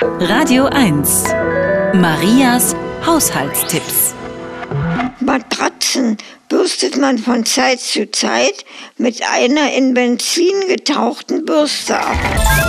Radio 1. Marias Haushaltstipps. Matratzen bürstet man von Zeit zu Zeit mit einer in Benzin getauchten Bürste ab.